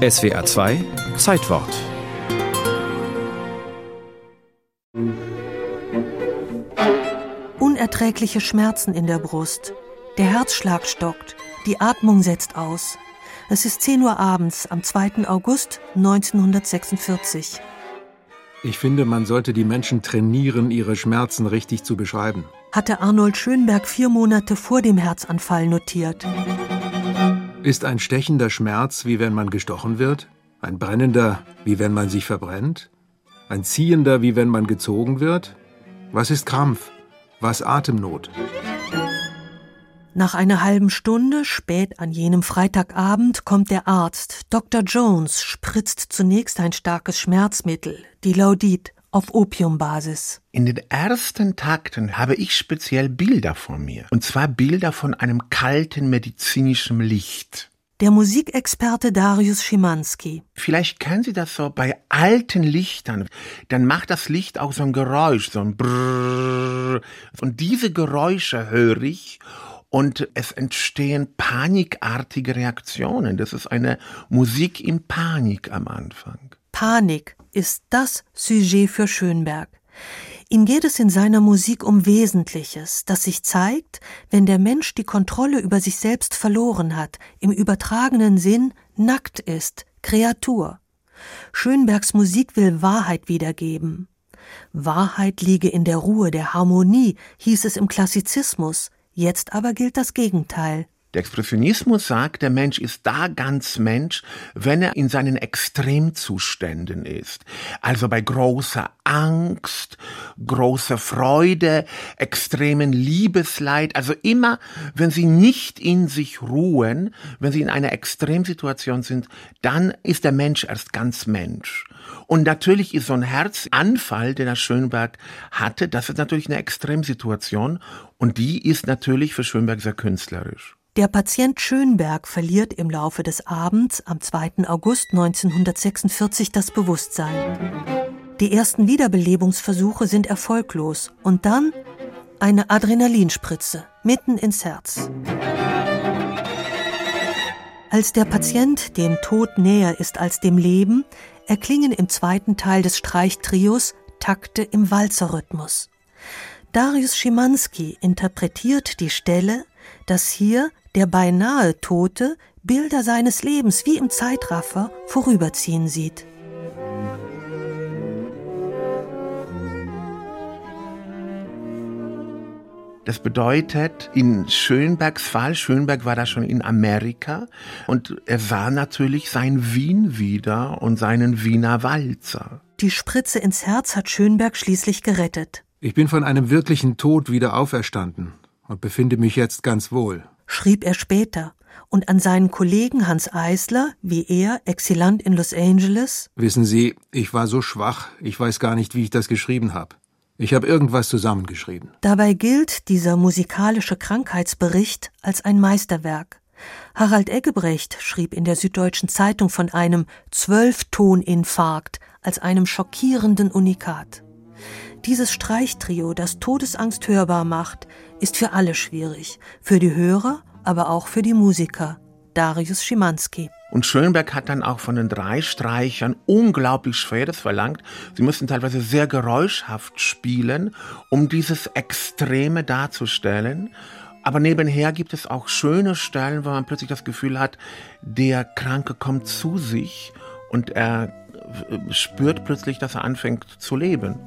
SWR 2 Zeitwort Unerträgliche Schmerzen in der Brust. Der Herzschlag stockt. Die Atmung setzt aus. Es ist 10 Uhr abends am 2. August 1946. Ich finde, man sollte die Menschen trainieren, ihre Schmerzen richtig zu beschreiben. Hatte Arnold Schönberg vier Monate vor dem Herzanfall notiert. Ist ein stechender Schmerz, wie wenn man gestochen wird? Ein brennender, wie wenn man sich verbrennt? Ein ziehender, wie wenn man gezogen wird? Was ist Krampf? Was Atemnot? Nach einer halben Stunde, spät an jenem Freitagabend, kommt der Arzt. Dr. Jones spritzt zunächst ein starkes Schmerzmittel, die Laudit, auf Opiumbasis. In den ersten Takten habe ich speziell Bilder von mir. Und zwar Bilder von einem kalten medizinischen Licht. Der Musikexperte Darius Schimanski. Vielleicht kennen Sie das so bei alten Lichtern. Dann macht das Licht auch so ein Geräusch, so ein Brrrr. Und diese Geräusche höre ich und es entstehen panikartige Reaktionen. Das ist eine Musik in Panik am Anfang. Panik ist das Sujet für Schönberg. Ihm geht es in seiner Musik um Wesentliches, das sich zeigt, wenn der Mensch die Kontrolle über sich selbst verloren hat, im übertragenen Sinn nackt ist, Kreatur. Schönbergs Musik will Wahrheit wiedergeben. Wahrheit liege in der Ruhe, der Harmonie, hieß es im Klassizismus, jetzt aber gilt das Gegenteil. Der Expressionismus sagt, der Mensch ist da ganz Mensch, wenn er in seinen Extremzuständen ist. Also bei großer Angst, großer Freude, extremen Liebesleid. Also immer, wenn sie nicht in sich ruhen, wenn sie in einer Extremsituation sind, dann ist der Mensch erst ganz Mensch. Und natürlich ist so ein Herzanfall, den der Schönberg hatte, das ist natürlich eine Extremsituation. Und die ist natürlich für Schönberg sehr künstlerisch. Der Patient Schönberg verliert im Laufe des Abends am 2. August 1946 das Bewusstsein. Die ersten Wiederbelebungsversuche sind erfolglos und dann eine Adrenalinspritze mitten ins Herz. Als der Patient dem Tod näher ist als dem Leben, erklingen im zweiten Teil des Streichtrios Takte im Walzerrhythmus. Darius Schimanski interpretiert die Stelle, dass hier der beinahe Tote Bilder seines Lebens wie im Zeitraffer vorüberziehen sieht. Das bedeutet, in Schönbergs Fall, Schönberg war da schon in Amerika und er sah natürlich sein Wien wieder und seinen Wiener Walzer. Die Spritze ins Herz hat Schönberg schließlich gerettet. Ich bin von einem wirklichen Tod wieder auferstanden und befinde mich jetzt ganz wohl schrieb er später, und an seinen Kollegen Hans Eisler, wie er, Exilant in Los Angeles. Wissen Sie, ich war so schwach, ich weiß gar nicht, wie ich das geschrieben habe. Ich habe irgendwas zusammengeschrieben. Dabei gilt dieser musikalische Krankheitsbericht als ein Meisterwerk. Harald Eggebrecht schrieb in der Süddeutschen Zeitung von einem Zwölftoninfarkt als einem schockierenden Unikat. Dieses Streichtrio, das Todesangst hörbar macht, ist für alle schwierig, für die Hörer, aber auch für die Musiker. Darius Schimanski. Und Schönberg hat dann auch von den drei Streichern unglaublich Schweres verlangt. Sie müssen teilweise sehr geräuschhaft spielen, um dieses Extreme darzustellen. Aber nebenher gibt es auch schöne Stellen, wo man plötzlich das Gefühl hat, der Kranke kommt zu sich und er spürt plötzlich, dass er anfängt zu leben.